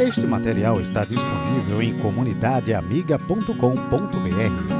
Este material está disponível em comunidadeamiga.com.br.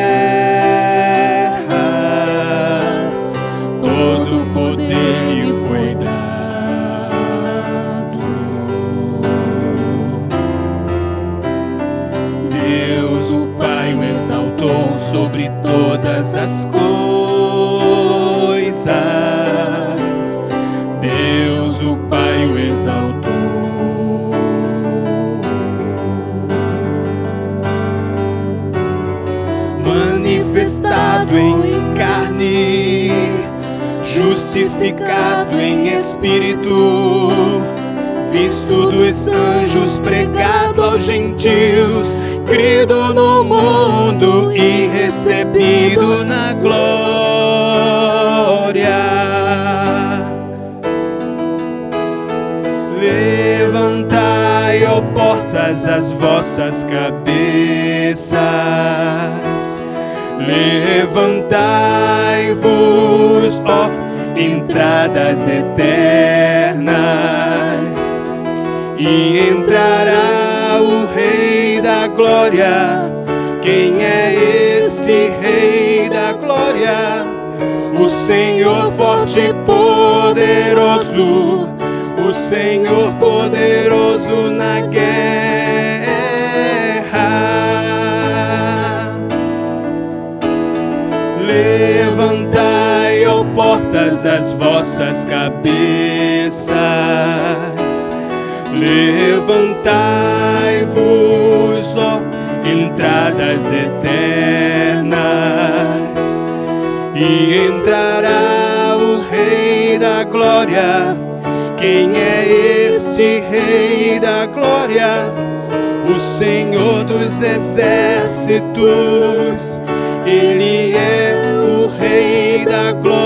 espírito, visto dos anjos, pregado aos gentios, crido no mundo e recebido na glória. Levantai, ó portas, as vossas cabeças. Levantai-vos, ó entradas eternas, e entrará o Rei da Glória. Quem é este Rei da Glória? O Senhor forte e poderoso, o Senhor poderoso na guerra. Portas as vossas cabeças. Levantai-vos, ó entradas eternas, e entrará o Rei da Glória. Quem é este Rei da Glória? O Senhor dos Exércitos, Ele é o Rei da Glória.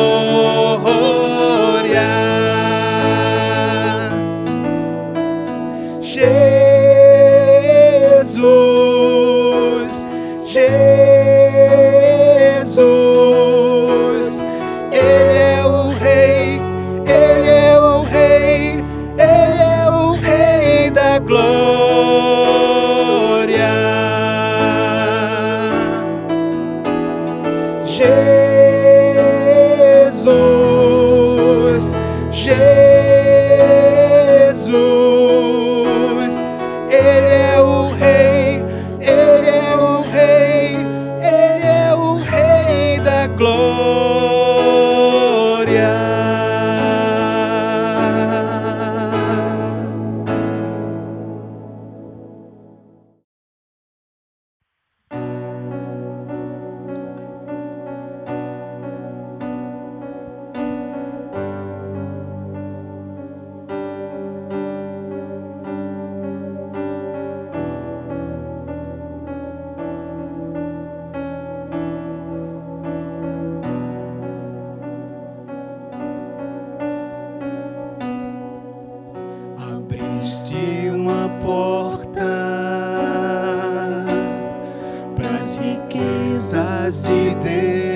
se quisas de Deus.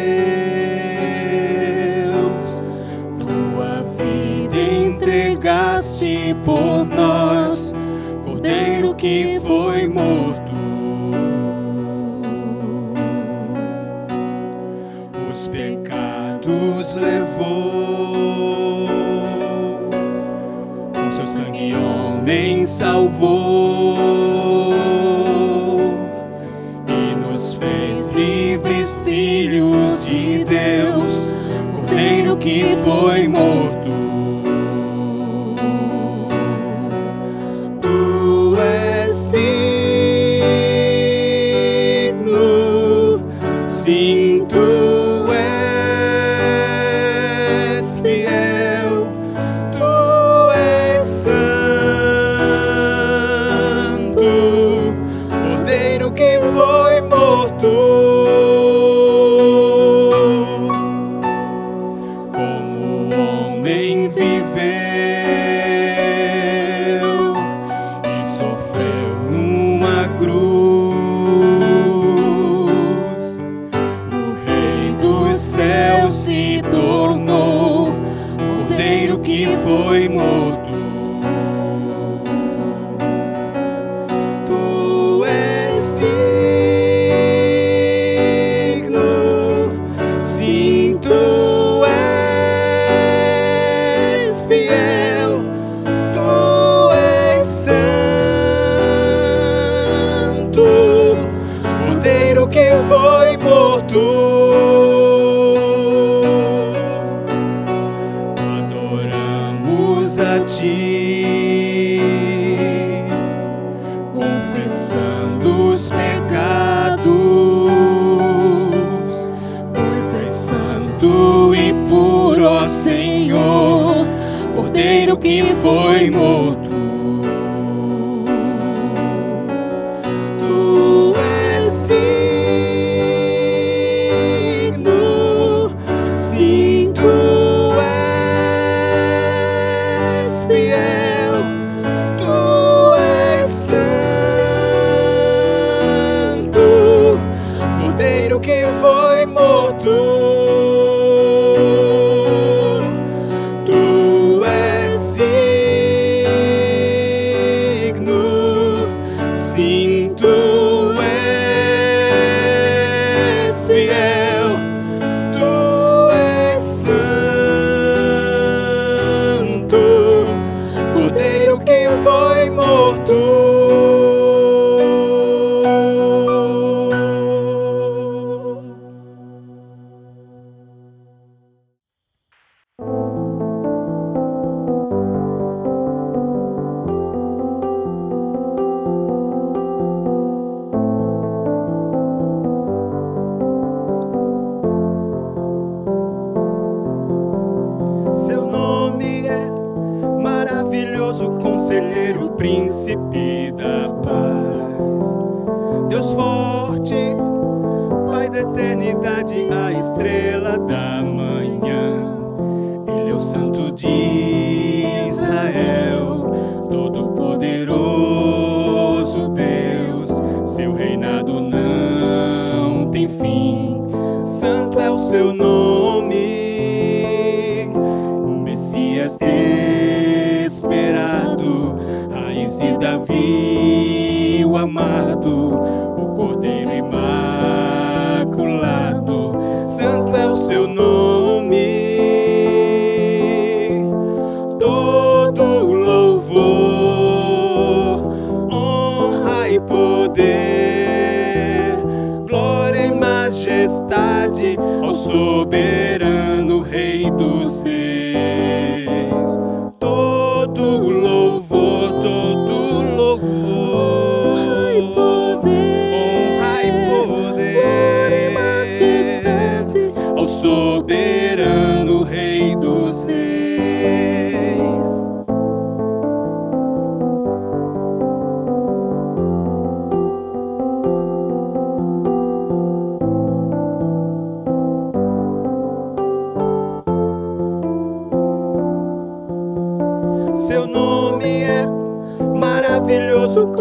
Glória e majestade ao soberano Rei dos Reis.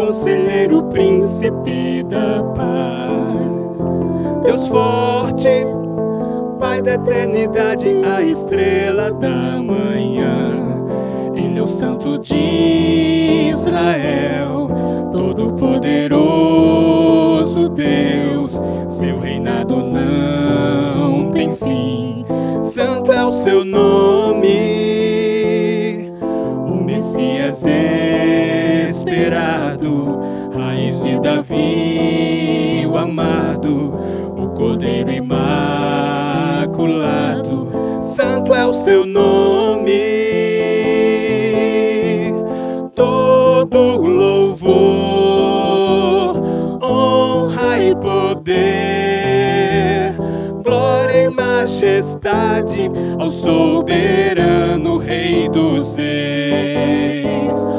Conselheiro, príncipe da paz. Deus forte, Pai da eternidade, a estrela da manhã. Ele é o Santo de Israel, Todo-Poderoso Deus. Seu reinado não tem fim. Santo é o seu nome, Davi, o amado, o Cordeiro imaculado. Santo é o seu nome, todo louvor, honra e poder, glória e majestade ao soberano Rei dos Reis.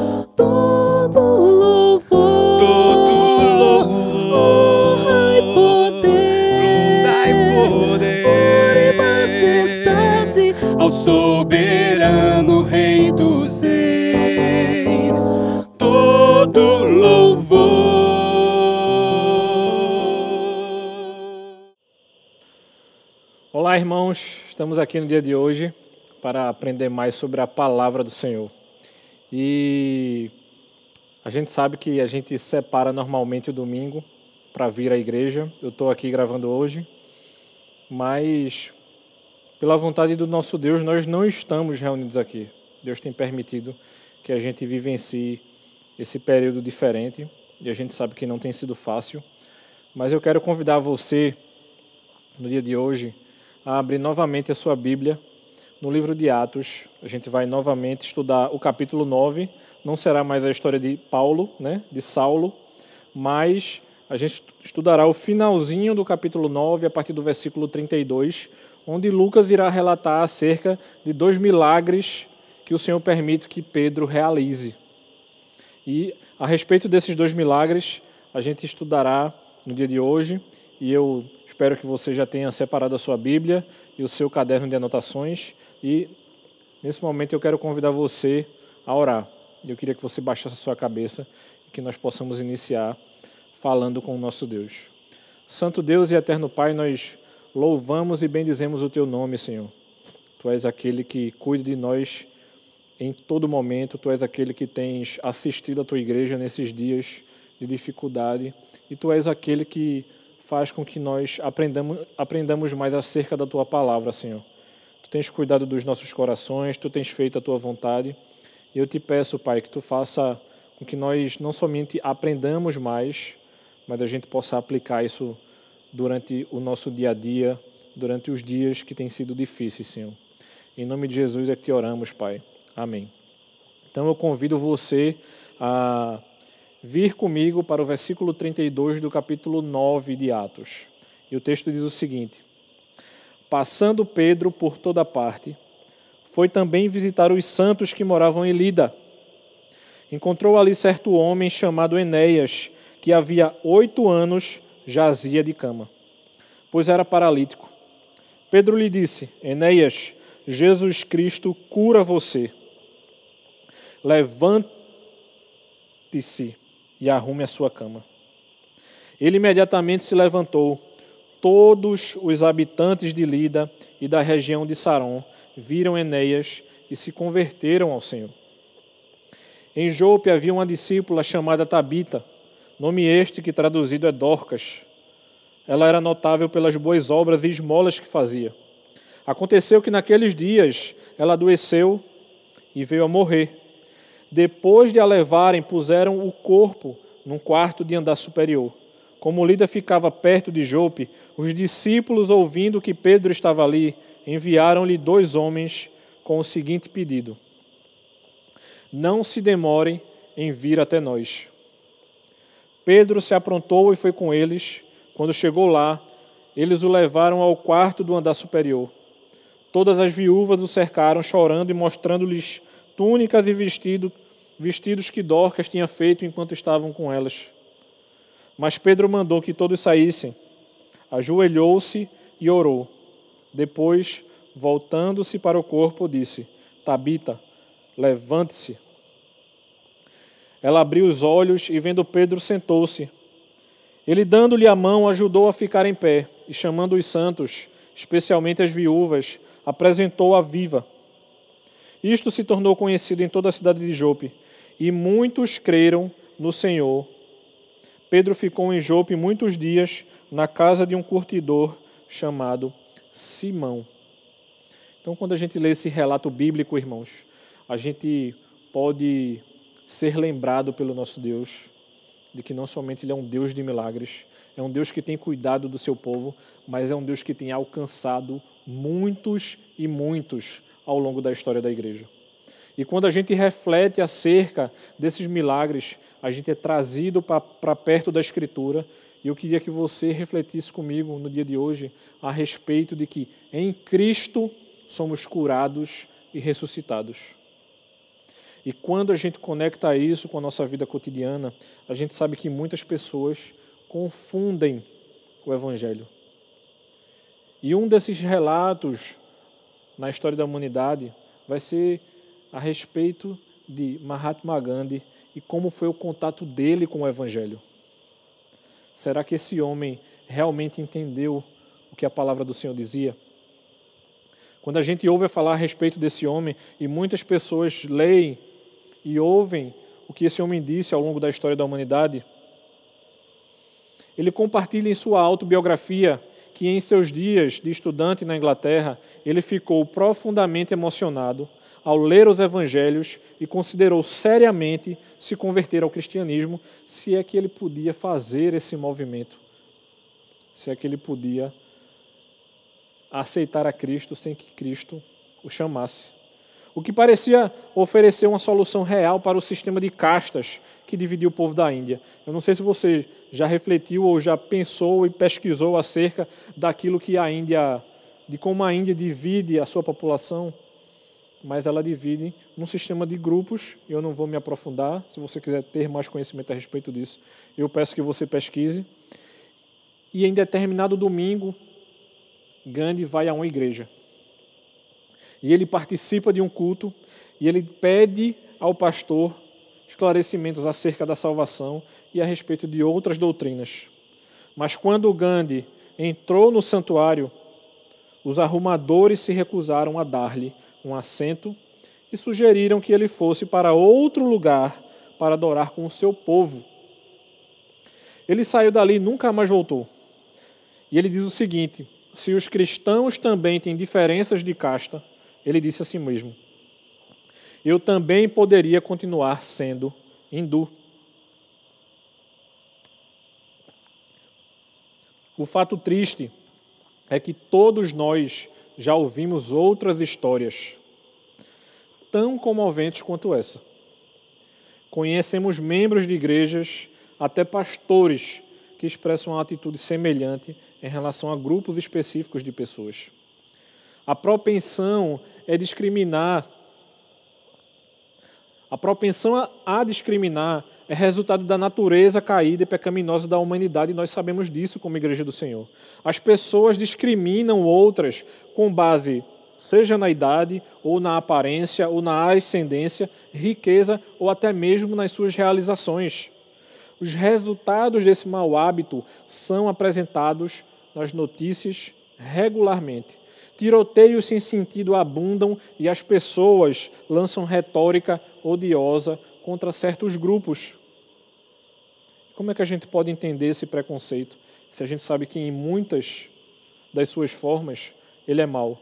Estamos aqui no dia de hoje para aprender mais sobre a palavra do Senhor. E a gente sabe que a gente separa normalmente o domingo para vir à igreja. Eu estou aqui gravando hoje, mas pela vontade do nosso Deus, nós não estamos reunidos aqui. Deus tem permitido que a gente vivencie esse período diferente e a gente sabe que não tem sido fácil. Mas eu quero convidar você, no dia de hoje, a abrir novamente a sua Bíblia no livro de Atos. A gente vai novamente estudar o capítulo 9. Não será mais a história de Paulo, né, de Saulo, mas a gente estudará o finalzinho do capítulo 9, a partir do versículo 32, onde Lucas irá relatar acerca de dois milagres que o Senhor permite que Pedro realize. E a respeito desses dois milagres, a gente estudará no dia de hoje, e eu espero que você já tenha separado a sua Bíblia e o seu caderno de anotações. E nesse momento eu quero convidar você a orar. Eu queria que você baixasse a sua cabeça e que nós possamos iniciar falando com o nosso Deus. Santo Deus e eterno Pai, nós louvamos e bendizemos o teu nome, Senhor. Tu és aquele que cuida de nós em todo momento, tu és aquele que tens assistido a tua igreja nesses dias de dificuldade e tu és aquele que faz com que nós aprendamos, aprendamos mais acerca da tua palavra, Senhor. Tu tens cuidado dos nossos corações, tu tens feito a tua vontade. E eu te peço, Pai, que tu faça com que nós não somente aprendamos mais, mas a gente possa aplicar isso durante o nosso dia a dia, durante os dias que têm sido difíceis, Senhor. Em nome de Jesus é que te oramos, Pai. Amém. Então eu convido você a vir comigo para o versículo 32 do capítulo 9 de Atos. E o texto diz o seguinte: Passando Pedro por toda parte, foi também visitar os santos que moravam em Lida. Encontrou ali certo homem chamado Enéas, que havia oito anos jazia de cama, pois era paralítico. Pedro lhe disse: Enéas, Jesus Cristo cura você. Levante-se e arrume a sua cama. Ele imediatamente se levantou. Todos os habitantes de Lida e da região de Saron viram Enéas e se converteram ao Senhor. Em Jope havia uma discípula chamada Tabita, nome este que traduzido é Dorcas. Ela era notável pelas boas obras e esmolas que fazia. Aconteceu que naqueles dias ela adoeceu e veio a morrer. Depois de a levarem, puseram o corpo num quarto de andar superior. Como Lida ficava perto de Jope, os discípulos, ouvindo que Pedro estava ali, enviaram-lhe dois homens com o seguinte pedido: Não se demorem em vir até nós. Pedro se aprontou e foi com eles. Quando chegou lá, eles o levaram ao quarto do andar superior. Todas as viúvas o cercaram, chorando e mostrando-lhes túnicas e vestido, vestidos que Dorcas tinha feito enquanto estavam com elas. Mas Pedro mandou que todos saíssem. Ajoelhou-se e orou. Depois, voltando-se para o corpo, disse: Tabita, levante-se. Ela abriu os olhos e, vendo Pedro, sentou-se. Ele, dando-lhe a mão, ajudou a ficar em pé e, chamando os santos, especialmente as viúvas, apresentou-a viva. Isto se tornou conhecido em toda a cidade de Jope, e muitos creram no Senhor. Pedro ficou em Jope muitos dias na casa de um curtidor chamado Simão. Então, quando a gente lê esse relato bíblico, irmãos, a gente pode ser lembrado pelo nosso Deus de que não somente Ele é um Deus de milagres, é um Deus que tem cuidado do seu povo, mas é um Deus que tem alcançado muitos e muitos ao longo da história da igreja. E quando a gente reflete acerca desses milagres, a gente é trazido para perto da Escritura. E eu queria que você refletisse comigo no dia de hoje a respeito de que em Cristo somos curados e ressuscitados. E quando a gente conecta isso com a nossa vida cotidiana, a gente sabe que muitas pessoas confundem o Evangelho. E um desses relatos na história da humanidade vai ser a respeito de Mahatma Gandhi e como foi o contato dele com o Evangelho. Será que esse homem realmente entendeu o que a palavra do Senhor dizia? Quando a gente ouve falar a respeito desse homem e muitas pessoas leem e ouvem o que esse homem disse ao longo da história da humanidade, ele compartilha em sua autobiografia que em seus dias de estudante na Inglaterra, ele ficou profundamente emocionado ao ler os evangelhos e considerou seriamente se converter ao cristianismo, se é que ele podia fazer esse movimento, se é que ele podia aceitar a Cristo sem que Cristo o chamasse o que parecia oferecer uma solução real para o sistema de castas que dividia o povo da Índia. Eu não sei se você já refletiu ou já pensou e pesquisou acerca daquilo que a Índia, de como a Índia divide a sua população, mas ela divide num sistema de grupos. Eu não vou me aprofundar. Se você quiser ter mais conhecimento a respeito disso, eu peço que você pesquise. E em determinado domingo, Gandhi vai a uma igreja e ele participa de um culto e ele pede ao pastor esclarecimentos acerca da salvação e a respeito de outras doutrinas. Mas quando Gandhi entrou no santuário, os arrumadores se recusaram a dar-lhe um assento e sugeriram que ele fosse para outro lugar para adorar com o seu povo. Ele saiu dali e nunca mais voltou. E ele diz o seguinte: se os cristãos também têm diferenças de casta, ele disse a si mesmo: Eu também poderia continuar sendo hindu. O fato triste é que todos nós já ouvimos outras histórias tão comoventes quanto essa. Conhecemos membros de igrejas, até pastores, que expressam uma atitude semelhante em relação a grupos específicos de pessoas. A propensão é discriminar. A propensão a discriminar é resultado da natureza caída e pecaminosa da humanidade, e nós sabemos disso como Igreja do Senhor. As pessoas discriminam outras com base, seja na idade, ou na aparência, ou na ascendência, riqueza, ou até mesmo nas suas realizações. Os resultados desse mau hábito são apresentados nas notícias regularmente. Tiroteios sem sentido abundam e as pessoas lançam retórica odiosa contra certos grupos. Como é que a gente pode entender esse preconceito se a gente sabe que em muitas das suas formas ele é mau?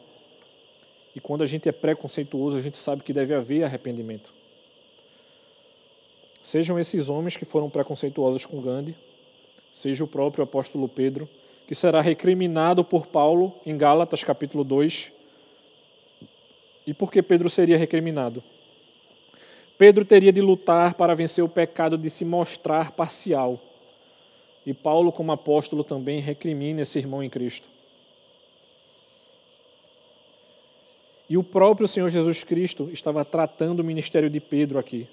E quando a gente é preconceituoso, a gente sabe que deve haver arrependimento. Sejam esses homens que foram preconceituosos com Gandhi, seja o próprio apóstolo Pedro, que será recriminado por Paulo em Gálatas capítulo 2. E por que Pedro seria recriminado? Pedro teria de lutar para vencer o pecado de se mostrar parcial. E Paulo, como apóstolo, também recrimina esse irmão em Cristo. E o próprio Senhor Jesus Cristo estava tratando o ministério de Pedro aqui.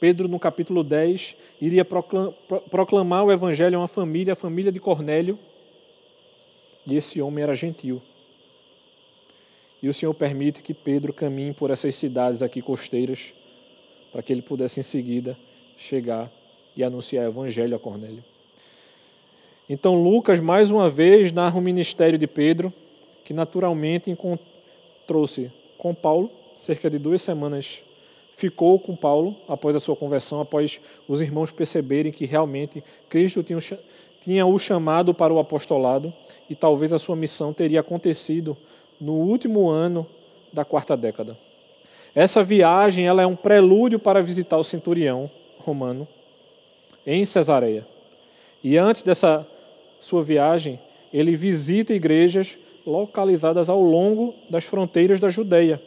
Pedro, no capítulo 10, iria proclamar o evangelho a uma família, a família de Cornélio, e esse homem era gentil. E o Senhor permite que Pedro caminhe por essas cidades aqui costeiras, para que ele pudesse em seguida chegar e anunciar o evangelho a Cornélio. Então, Lucas, mais uma vez, narra o ministério de Pedro, que naturalmente encontrou-se com Paulo, cerca de duas semanas, ficou com Paulo após a sua conversão, após os irmãos perceberem que realmente Cristo tinha, tinha o chamado para o apostolado e talvez a sua missão teria acontecido no último ano da quarta década. Essa viagem ela é um prelúdio para visitar o centurião romano em Cesareia. E antes dessa sua viagem, ele visita igrejas localizadas ao longo das fronteiras da Judéia.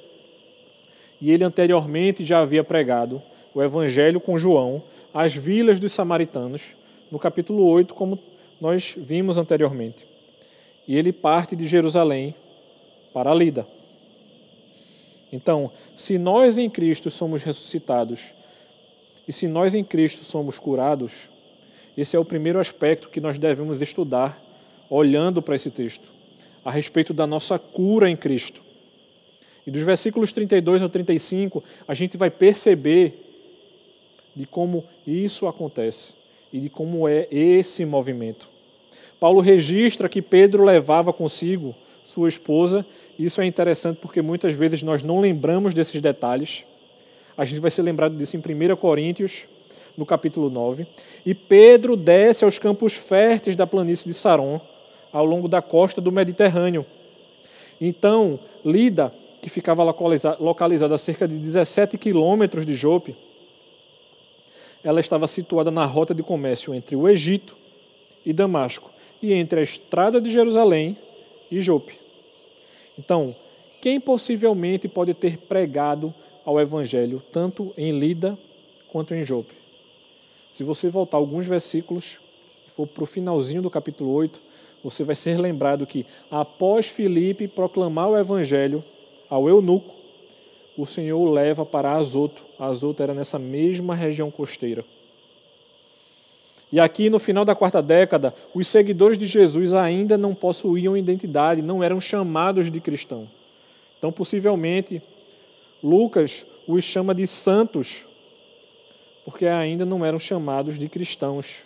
E ele anteriormente já havia pregado o evangelho com João às vilas dos samaritanos, no capítulo 8, como nós vimos anteriormente. E ele parte de Jerusalém para Lida. Então, se nós em Cristo somos ressuscitados e se nós em Cristo somos curados, esse é o primeiro aspecto que nós devemos estudar olhando para esse texto, a respeito da nossa cura em Cristo. E dos versículos 32 ao 35, a gente vai perceber de como isso acontece e de como é esse movimento. Paulo registra que Pedro levava consigo sua esposa. Isso é interessante porque muitas vezes nós não lembramos desses detalhes. A gente vai ser lembrado disso em 1 Coríntios, no capítulo 9. E Pedro desce aos campos férteis da planície de Saron, ao longo da costa do Mediterrâneo. Então, Lida, que ficava localizada a cerca de 17 quilômetros de Jope, ela estava situada na rota de comércio entre o Egito e Damasco, e entre a estrada de Jerusalém e Jope. Então, quem possivelmente pode ter pregado ao Evangelho, tanto em Lida quanto em Jope? Se você voltar alguns versículos, e for para o finalzinho do capítulo 8, você vai ser lembrado que, após Filipe proclamar o Evangelho ao eunuco, o Senhor o leva para Azoto. Azoto era nessa mesma região costeira. E aqui, no final da quarta década, os seguidores de Jesus ainda não possuíam identidade, não eram chamados de cristão. Então, possivelmente, Lucas os chama de santos, porque ainda não eram chamados de cristãos.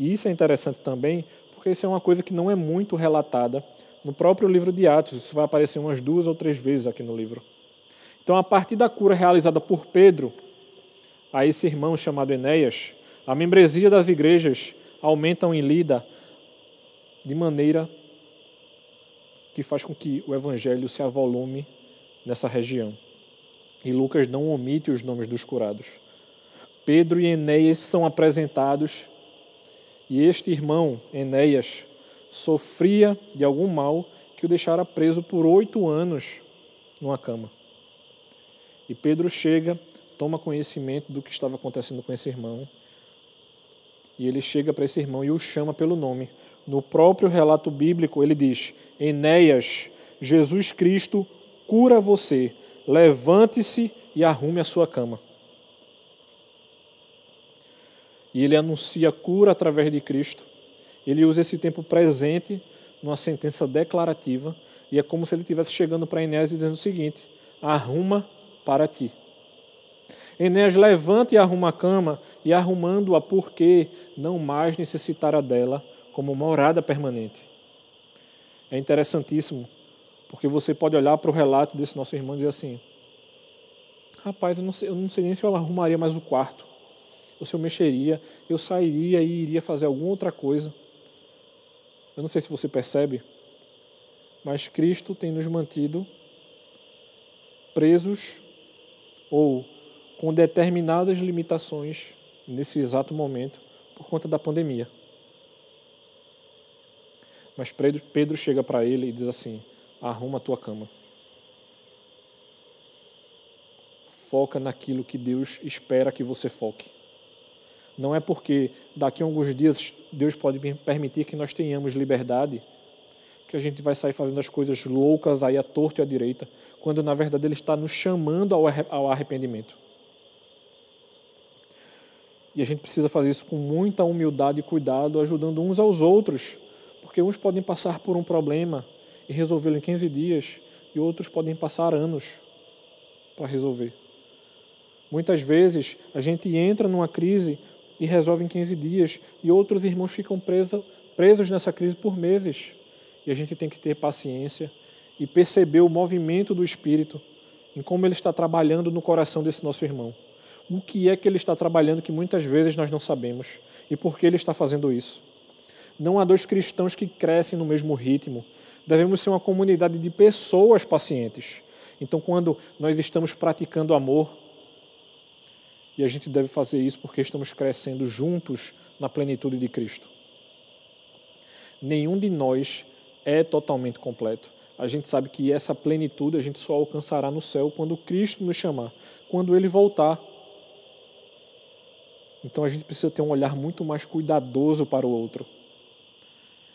E isso é interessante também, porque isso é uma coisa que não é muito relatada no próprio livro de Atos. Isso vai aparecer umas duas ou três vezes aqui no livro. Então, a partir da cura realizada por Pedro a esse irmão chamado Enéas, a membresia das igrejas aumentam em Lida de maneira que faz com que o evangelho se avolume nessa região. E Lucas não omite os nomes dos curados. Pedro e Enéas são apresentados e este irmão, Enéas, sofria de algum mal que o deixara preso por oito anos numa cama. E Pedro chega, toma conhecimento do que estava acontecendo com esse irmão e ele chega para esse irmão e o chama pelo nome. No próprio relato bíblico, ele diz: Enéas, Jesus Cristo cura você, levante-se e arrume a sua cama. E ele anuncia a cura através de Cristo. Ele usa esse tempo presente numa sentença declarativa, e é como se ele estivesse chegando para Enéas e dizendo o seguinte: arruma para ti. Enéas levanta e arruma a cama, e arrumando-a porque não mais necessitara dela como morada permanente. É interessantíssimo, porque você pode olhar para o relato desse nosso irmão e dizer assim: Rapaz, eu não, sei, eu não sei nem se eu arrumaria mais o quarto, ou se eu mexeria, eu sairia e iria fazer alguma outra coisa. Eu não sei se você percebe, mas Cristo tem nos mantido presos ou com determinadas limitações nesse exato momento por conta da pandemia. Mas Pedro chega para ele e diz assim: arruma a tua cama. Foca naquilo que Deus espera que você foque. Não é porque daqui a alguns dias Deus pode permitir que nós tenhamos liberdade que a gente vai sair fazendo as coisas loucas aí à torta e à direita, quando na verdade Ele está nos chamando ao arrependimento. E a gente precisa fazer isso com muita humildade e cuidado, ajudando uns aos outros, porque uns podem passar por um problema e resolvê-lo em 15 dias, e outros podem passar anos para resolver. Muitas vezes a gente entra numa crise e resolve em 15 dias, e outros irmãos ficam presos, presos nessa crise por meses. E a gente tem que ter paciência e perceber o movimento do Espírito em como ele está trabalhando no coração desse nosso irmão. O que é que ele está trabalhando que muitas vezes nós não sabemos e por que ele está fazendo isso. Não há dois cristãos que crescem no mesmo ritmo. Devemos ser uma comunidade de pessoas pacientes. Então, quando nós estamos praticando amor, e a gente deve fazer isso porque estamos crescendo juntos na plenitude de Cristo. Nenhum de nós é totalmente completo. A gente sabe que essa plenitude a gente só alcançará no céu quando Cristo nos chamar, quando ele voltar. Então a gente precisa ter um olhar muito mais cuidadoso para o outro.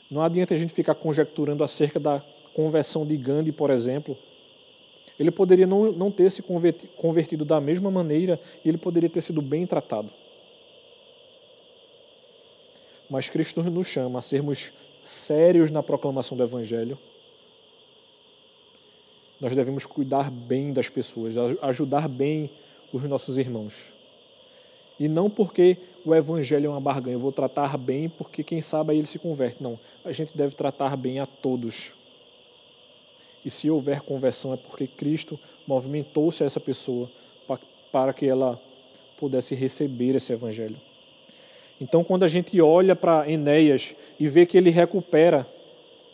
Não adianta a gente ficar conjecturando acerca da conversão de Gandhi, por exemplo. Ele poderia não, não ter se convertido da mesma maneira e ele poderia ter sido bem tratado. Mas Cristo nos chama a sermos sérios na proclamação do Evangelho. Nós devemos cuidar bem das pessoas, ajudar bem os nossos irmãos. E não porque o evangelho é uma barganha, eu vou tratar bem porque quem sabe aí ele se converte. Não, a gente deve tratar bem a todos. E se houver conversão é porque Cristo movimentou-se a essa pessoa para que ela pudesse receber esse evangelho. Então, quando a gente olha para Enéas e vê que ele recupera,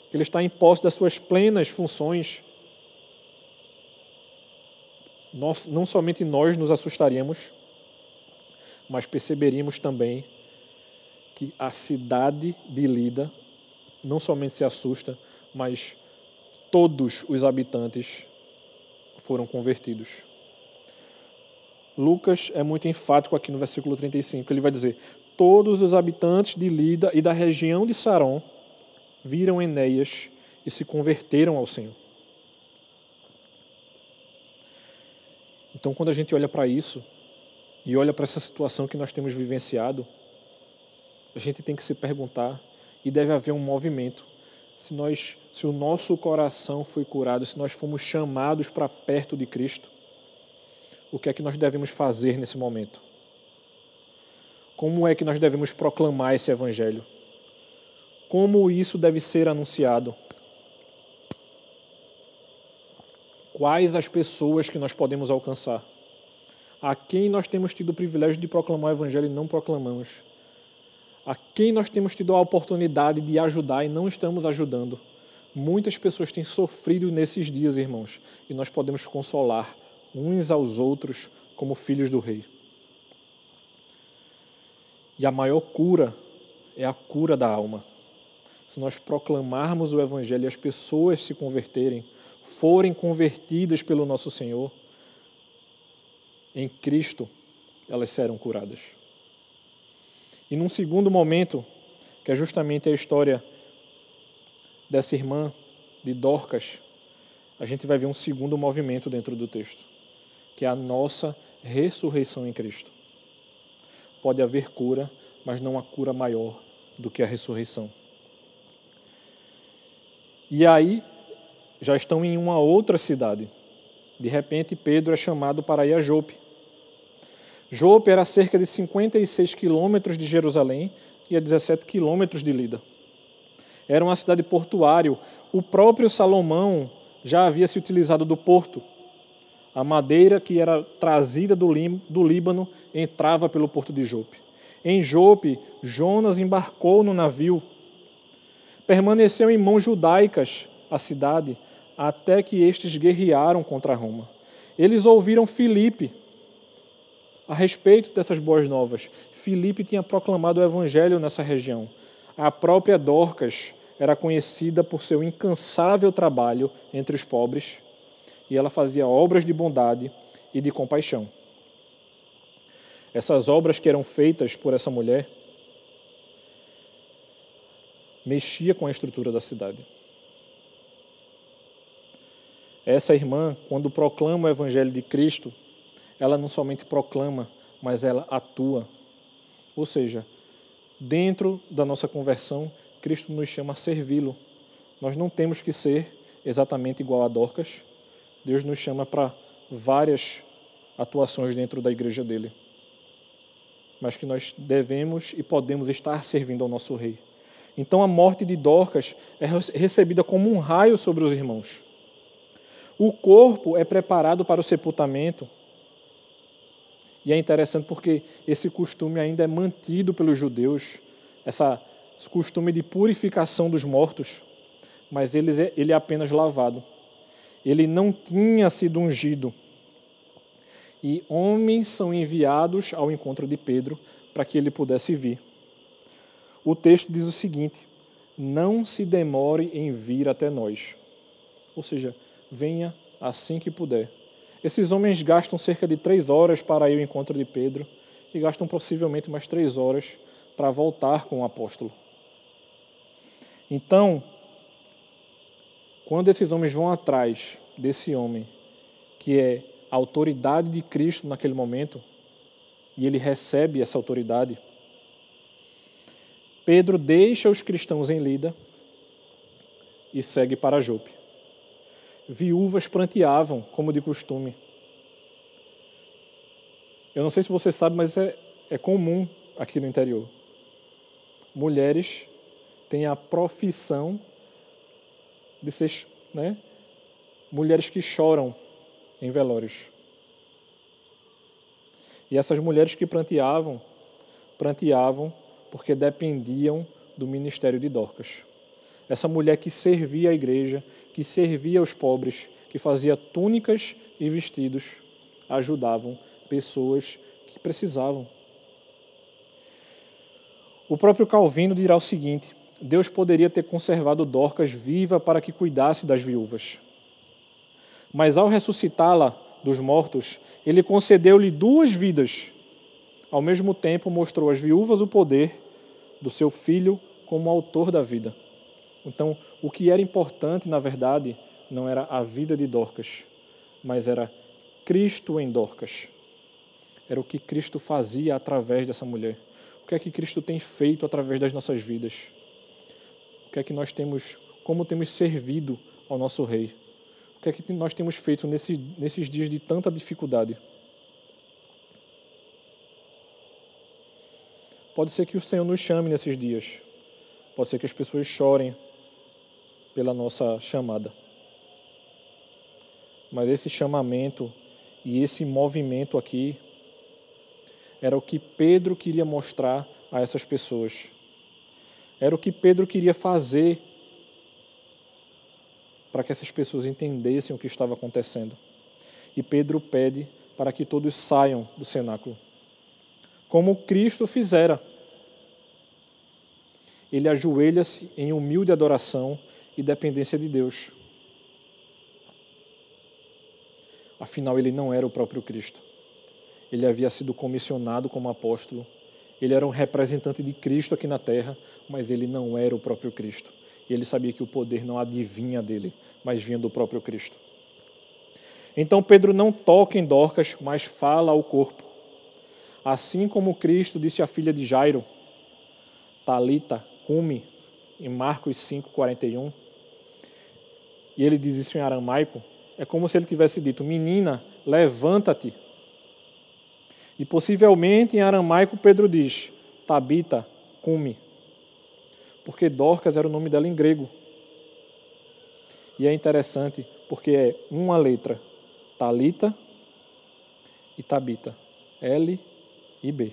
que ele está em posse das suas plenas funções, nós, não somente nós nos assustaríamos, mas perceberíamos também que a cidade de Lida não somente se assusta, mas todos os habitantes foram convertidos. Lucas é muito enfático aqui no versículo 35. Ele vai dizer: Todos os habitantes de Lida e da região de Saron viram Enéas e se converteram ao Senhor. Então, quando a gente olha para isso, e olha para essa situação que nós temos vivenciado, a gente tem que se perguntar e deve haver um movimento. Se nós, se o nosso coração foi curado, se nós fomos chamados para perto de Cristo, o que é que nós devemos fazer nesse momento? Como é que nós devemos proclamar esse evangelho? Como isso deve ser anunciado? Quais as pessoas que nós podemos alcançar? a quem nós temos tido o privilégio de proclamar o Evangelho e não proclamamos, a quem nós temos tido a oportunidade de ajudar e não estamos ajudando. Muitas pessoas têm sofrido nesses dias, irmãos, e nós podemos consolar uns aos outros como filhos do Rei. E a maior cura é a cura da alma. Se nós proclamarmos o Evangelho e as pessoas se converterem, forem convertidas pelo nosso Senhor, em Cristo, elas serão curadas. E num segundo momento, que é justamente a história dessa irmã de Dorcas, a gente vai ver um segundo movimento dentro do texto, que é a nossa ressurreição em Cristo. Pode haver cura, mas não há cura maior do que a ressurreição. E aí, já estão em uma outra cidade. De repente, Pedro é chamado para ir a Jope. Jope era cerca de 56 quilômetros de Jerusalém e a 17 quilômetros de Lida. Era uma cidade portuária. O próprio Salomão já havia se utilizado do porto. A madeira que era trazida do, Líbano entrava pelo porto de Jope. Em Jope, Jonas embarcou no navio. Permaneceu em mãos judaicas a cidade, até que estes guerrearam contra Roma. Eles ouviram Filipe, a respeito dessas boas novas. Filipe tinha proclamado o evangelho nessa região. A própria Dorcas era conhecida por seu incansável trabalho entre os pobres e ela fazia obras de bondade e de compaixão. Essas obras que eram feitas por essa mulher mexia com a estrutura da cidade. Essa irmã, quando proclama o evangelho de Cristo, ela não somente proclama, mas ela atua. Ou seja, dentro da nossa conversão, Cristo nos chama a servi-lo. Nós não temos que ser exatamente igual a Dorcas. Deus nos chama para várias atuações dentro da igreja dele. Mas que nós devemos e podemos estar servindo ao nosso rei. Então a morte de Dorcas é recebida como um raio sobre os irmãos. O corpo é preparado para o sepultamento. E é interessante porque esse costume ainda é mantido pelos judeus, essa, esse costume de purificação dos mortos, mas ele, é, ele é apenas lavado. Ele não tinha sido ungido. E homens são enviados ao encontro de Pedro para que ele pudesse vir. O texto diz o seguinte: Não se demore em vir até nós. Ou seja, venha assim que puder. Esses homens gastam cerca de três horas para ir ao encontro de Pedro e gastam possivelmente mais três horas para voltar com o apóstolo. Então, quando esses homens vão atrás desse homem, que é a autoridade de Cristo naquele momento, e ele recebe essa autoridade, Pedro deixa os cristãos em Lida e segue para Jope viúvas pranteavam, como de costume. Eu não sei se você sabe, mas é, é comum aqui no interior. Mulheres têm a profissão de né, mulheres que choram em velórios. E essas mulheres que pranteavam, pranteavam porque dependiam do ministério de Dorcas. Essa mulher que servia a igreja, que servia os pobres, que fazia túnicas e vestidos, ajudavam pessoas que precisavam. O próprio Calvino dirá o seguinte: Deus poderia ter conservado Dorcas viva para que cuidasse das viúvas. Mas ao ressuscitá-la dos mortos, ele concedeu-lhe duas vidas. Ao mesmo tempo, mostrou às viúvas o poder do seu filho como autor da vida. Então, o que era importante, na verdade, não era a vida de Dorcas, mas era Cristo em Dorcas. Era o que Cristo fazia através dessa mulher. O que é que Cristo tem feito através das nossas vidas? Que é que nós temos, como temos servido ao nosso Rei? O que é que nós temos feito nesse, nesses dias de tanta dificuldade? Pode ser que o Senhor nos chame nesses dias. Pode ser que as pessoas chorem pela nossa chamada. Mas esse chamamento e esse movimento aqui era o que Pedro queria mostrar a essas pessoas. Era o que Pedro queria fazer para que essas pessoas entendessem o que estava acontecendo. E Pedro pede para que todos saiam do cenáculo, como Cristo fizera. Ele ajoelha-se em humilde adoração e dependência de Deus. Afinal, ele não era o próprio Cristo. Ele havia sido comissionado como apóstolo. Ele era um representante de Cristo aqui na terra, mas ele não era o próprio Cristo. Ele sabia que o poder não adivinha dele, mas vinha do próprio Cristo. Então Pedro não toca em Dorcas, mas fala ao corpo. Assim como Cristo disse à filha de Jairo, Talita, cume, em Marcos 5:41, e ele diz isso em aramaico, é como se ele tivesse dito: Menina, levanta-te. E possivelmente em aramaico Pedro diz: Tabita, cume. Porque Dorcas era o nome dela em grego. E é interessante porque é uma letra, Talita e Tabita, L e B.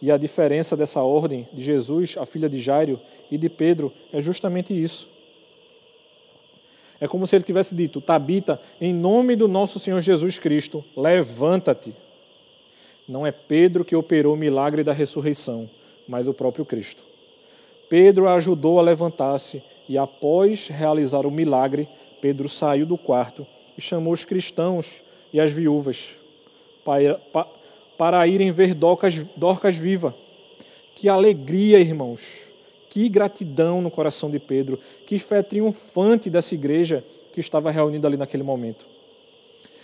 E a diferença dessa ordem de Jesus, a filha de Jairo e de Pedro é justamente isso. É como se ele tivesse dito: Tabita, em nome do nosso Senhor Jesus Cristo, levanta-te. Não é Pedro que operou o milagre da ressurreição, mas o próprio Cristo. Pedro a ajudou a levantar-se e, após realizar o milagre, Pedro saiu do quarto e chamou os cristãos e as viúvas para, irem ver Dorcas, Dorcas viva. Que alegria, irmãos! Que gratidão no coração de Pedro, que fé triunfante dessa igreja que estava reunida ali naquele momento.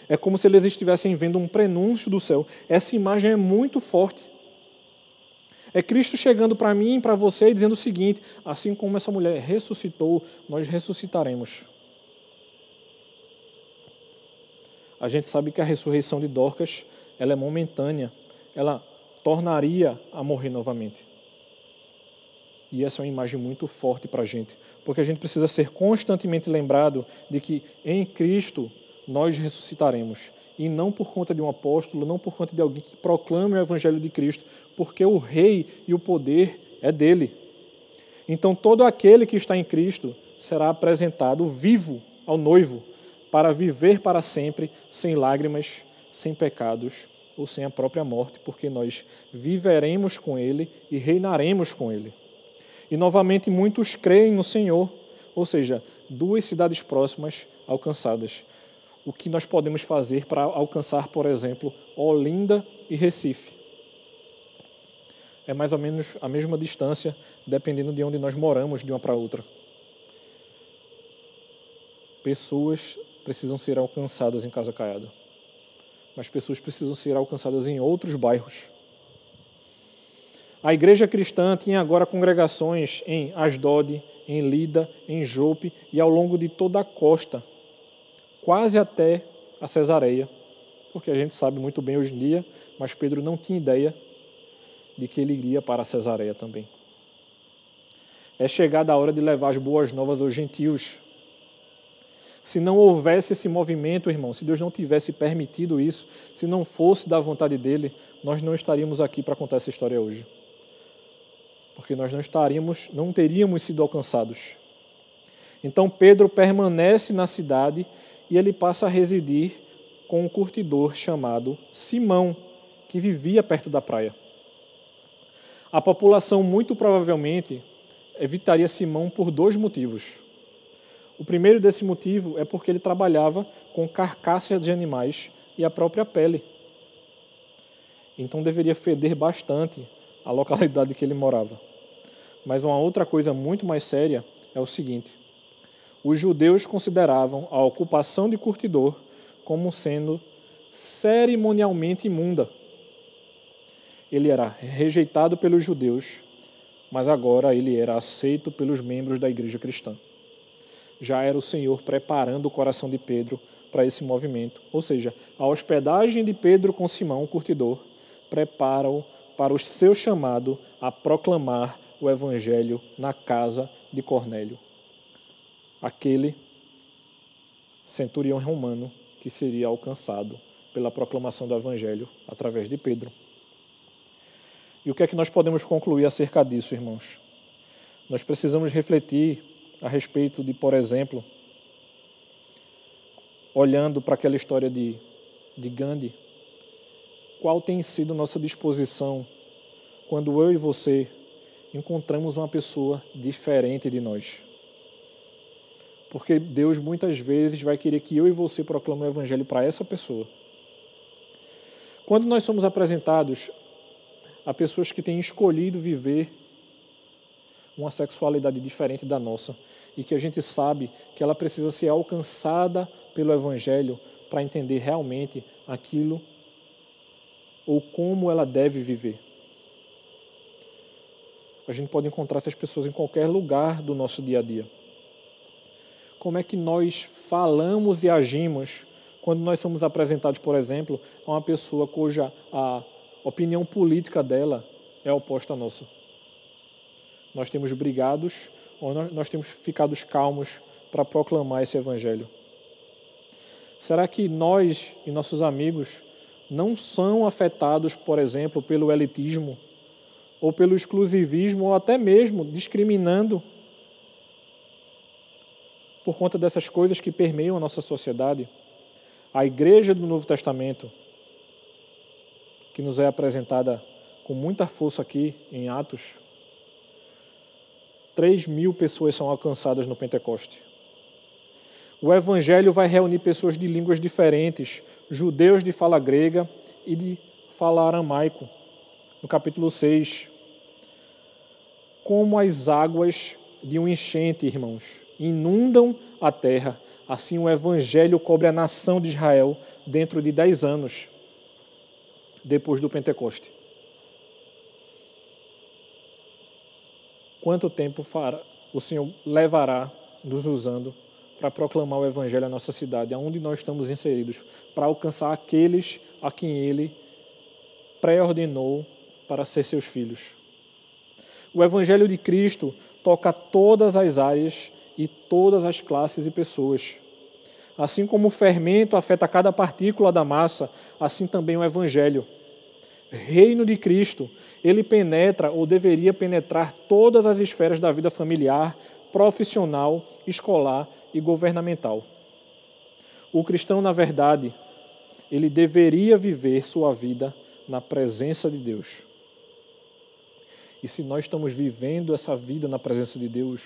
É como se eles estivessem vendo um prenúncio do céu. Essa imagem é muito forte. É Cristo chegando para mim e para você e dizendo o seguinte: assim como essa mulher ressuscitou, nós ressuscitaremos. A gente sabe que a ressurreição de Dorcas ela é momentânea. Ela tornaria a morrer novamente. E essa é uma imagem muito forte para a gente, porque a gente precisa ser constantemente lembrado de que em Cristo nós ressuscitaremos. E não por conta de um apóstolo, não por conta de alguém que proclame o Evangelho de Cristo, porque o Rei e o poder é dele. Então, todo aquele que está em Cristo será apresentado vivo ao noivo, para viver para sempre, sem lágrimas, sem pecados ou sem a própria morte, porque nós viveremos com Ele e reinaremos com Ele. E novamente muitos creem no Senhor, ou seja, duas cidades próximas alcançadas. O que nós podemos fazer para alcançar, por exemplo, Olinda e Recife? É mais ou menos a mesma distância, dependendo de onde nós moramos, de uma para outra. Pessoas precisam ser alcançadas em Casa Caiada mas pessoas precisam ser alcançadas em outros bairros. A igreja cristã tinha agora congregações em Asdod, em Lida, em Jope e ao longo de toda a costa, quase até a Cesareia, porque a gente sabe muito bem hoje em dia, mas Pedro não tinha ideia de que ele iria para a Cesareia também. É chegada a hora de levar as boas novas aos gentios, se não houvesse esse movimento, irmão, se Deus não tivesse permitido isso, se não fosse da vontade dele, nós não estaríamos aqui para contar essa história hoje. Porque nós não estaríamos, não teríamos sido alcançados. Então Pedro permanece na cidade e ele passa a residir com um curtidor chamado Simão, que vivia perto da praia. A população muito provavelmente evitaria Simão por dois motivos. O primeiro desse motivo é porque ele trabalhava com carcaças de animais e a própria pele. Então deveria feder bastante a localidade que ele morava. Mas uma outra coisa muito mais séria é o seguinte: os judeus consideravam a ocupação de curtidor como sendo cerimonialmente imunda. Ele era rejeitado pelos judeus, mas agora ele era aceito pelos membros da igreja cristã já era o Senhor preparando o coração de Pedro para esse movimento. Ou seja, a hospedagem de Pedro com Simão, o curtidor, prepara-o para o seu chamado a proclamar o evangelho na casa de Cornélio. Aquele centurião romano que seria alcançado pela proclamação do evangelho através de Pedro. E o que é que nós podemos concluir acerca disso, irmãos? Nós precisamos refletir a respeito de, por exemplo, olhando para aquela história de, de Gandhi, qual tem sido nossa disposição quando eu e você encontramos uma pessoa diferente de nós? Porque Deus muitas vezes vai querer que eu e você proclamem o Evangelho para essa pessoa. Quando nós somos apresentados a pessoas que têm escolhido viver uma sexualidade diferente da nossa e que a gente sabe que ela precisa ser alcançada pelo Evangelho para entender realmente aquilo ou como ela deve viver. A gente pode encontrar essas pessoas em qualquer lugar do nosso dia a dia. Como é que nós falamos e agimos quando nós somos apresentados, por exemplo, a uma pessoa cuja a opinião política dela é oposta à nossa? nós temos brigados ou nós temos ficado calmos para proclamar esse evangelho? Será que nós e nossos amigos não são afetados, por exemplo, pelo elitismo ou pelo exclusivismo ou até mesmo discriminando por conta dessas coisas que permeiam a nossa sociedade? A igreja do Novo Testamento, que nos é apresentada com muita força aqui em Atos, 3 mil pessoas são alcançadas no Pentecoste. O Evangelho vai reunir pessoas de línguas diferentes, judeus de fala grega e de fala aramaico. No capítulo 6. Como as águas de um enchente, irmãos, inundam a terra, assim o Evangelho cobre a nação de Israel dentro de dez anos depois do Pentecoste. quanto tempo fará, o Senhor levará nos usando para proclamar o Evangelho à nossa cidade, aonde nós estamos inseridos, para alcançar aqueles a quem Ele pré-ordenou para ser seus filhos. O Evangelho de Cristo toca todas as áreas e todas as classes e pessoas. Assim como o fermento afeta cada partícula da massa, assim também o Evangelho. Reino de Cristo, ele penetra ou deveria penetrar todas as esferas da vida familiar, profissional, escolar e governamental. O cristão, na verdade, ele deveria viver sua vida na presença de Deus. E se nós estamos vivendo essa vida na presença de Deus,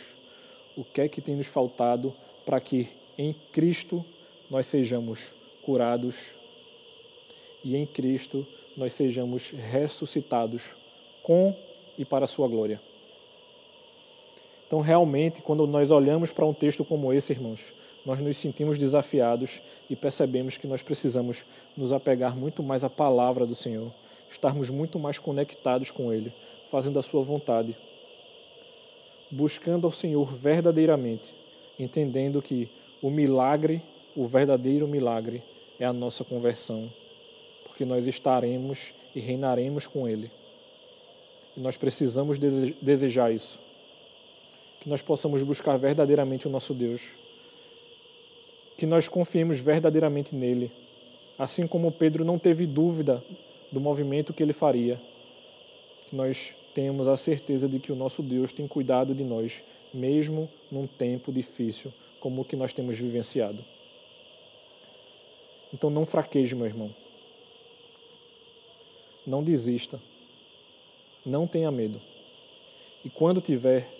o que é que tem nos faltado para que em Cristo nós sejamos curados e em Cristo nós sejamos ressuscitados com e para a sua glória. Então, realmente, quando nós olhamos para um texto como esse, irmãos, nós nos sentimos desafiados e percebemos que nós precisamos nos apegar muito mais à palavra do Senhor, estarmos muito mais conectados com Ele, fazendo a Sua vontade, buscando ao Senhor verdadeiramente, entendendo que o milagre, o verdadeiro milagre, é a nossa conversão, porque nós estaremos e reinaremos com Ele. E nós precisamos desejar isso. Que nós possamos buscar verdadeiramente o nosso Deus. Que nós confiemos verdadeiramente nele. Assim como Pedro não teve dúvida do movimento que ele faria. Que nós tenhamos a certeza de que o nosso Deus tem cuidado de nós, mesmo num tempo difícil como o que nós temos vivenciado. Então não fraqueje, meu irmão. Não desista. Não tenha medo. E quando tiver,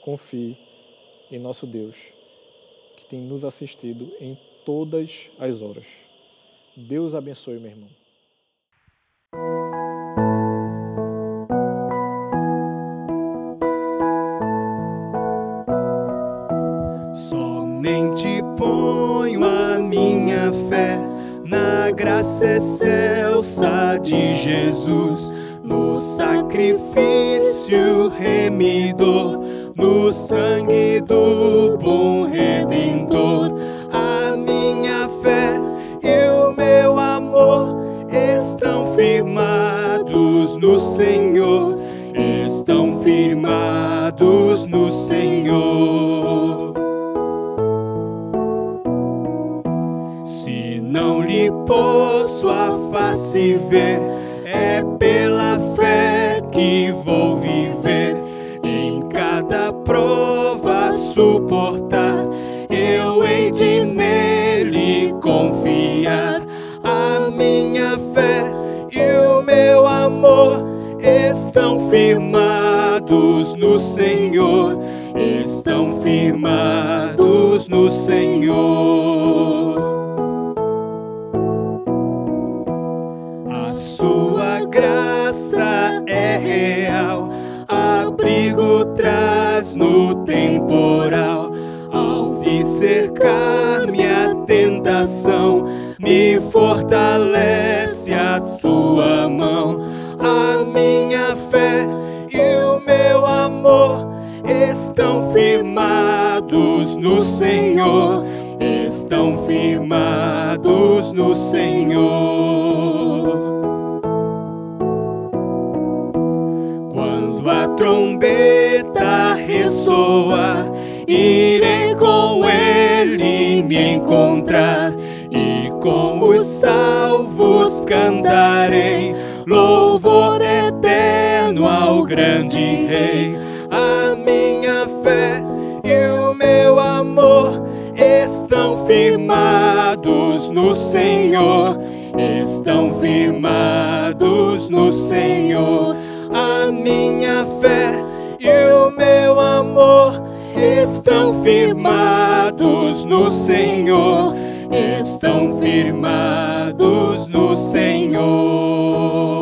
confie em nosso Deus, que tem nos assistido em todas as horas. Deus abençoe, meu irmão. Graça excelsa de Jesus, no sacrifício remidor, no sangue do bom redentor. A minha fé e o meu amor estão firmados no Senhor, estão firmados no Senhor. Não lhe posso a face ver, é pela fé que vou viver. Em cada prova suportar, eu hei de nele confiar. A minha fé e o meu amor estão firmados no Senhor, estão firmados no Senhor. Real, abrigo traz no temporal. Ao vir cercar-me a tentação, me fortalece a sua mão. A minha fé e o meu amor estão firmados no Senhor, estão firmados no Senhor. Irei com ele me encontrar e com os salvos cantarei louvor eterno ao grande Rei. A minha fé e o meu amor estão firmados no Senhor, estão firmados no Senhor. A minha fé e o meu amor amor estão firmados no Senhor, estão firmados no Senhor.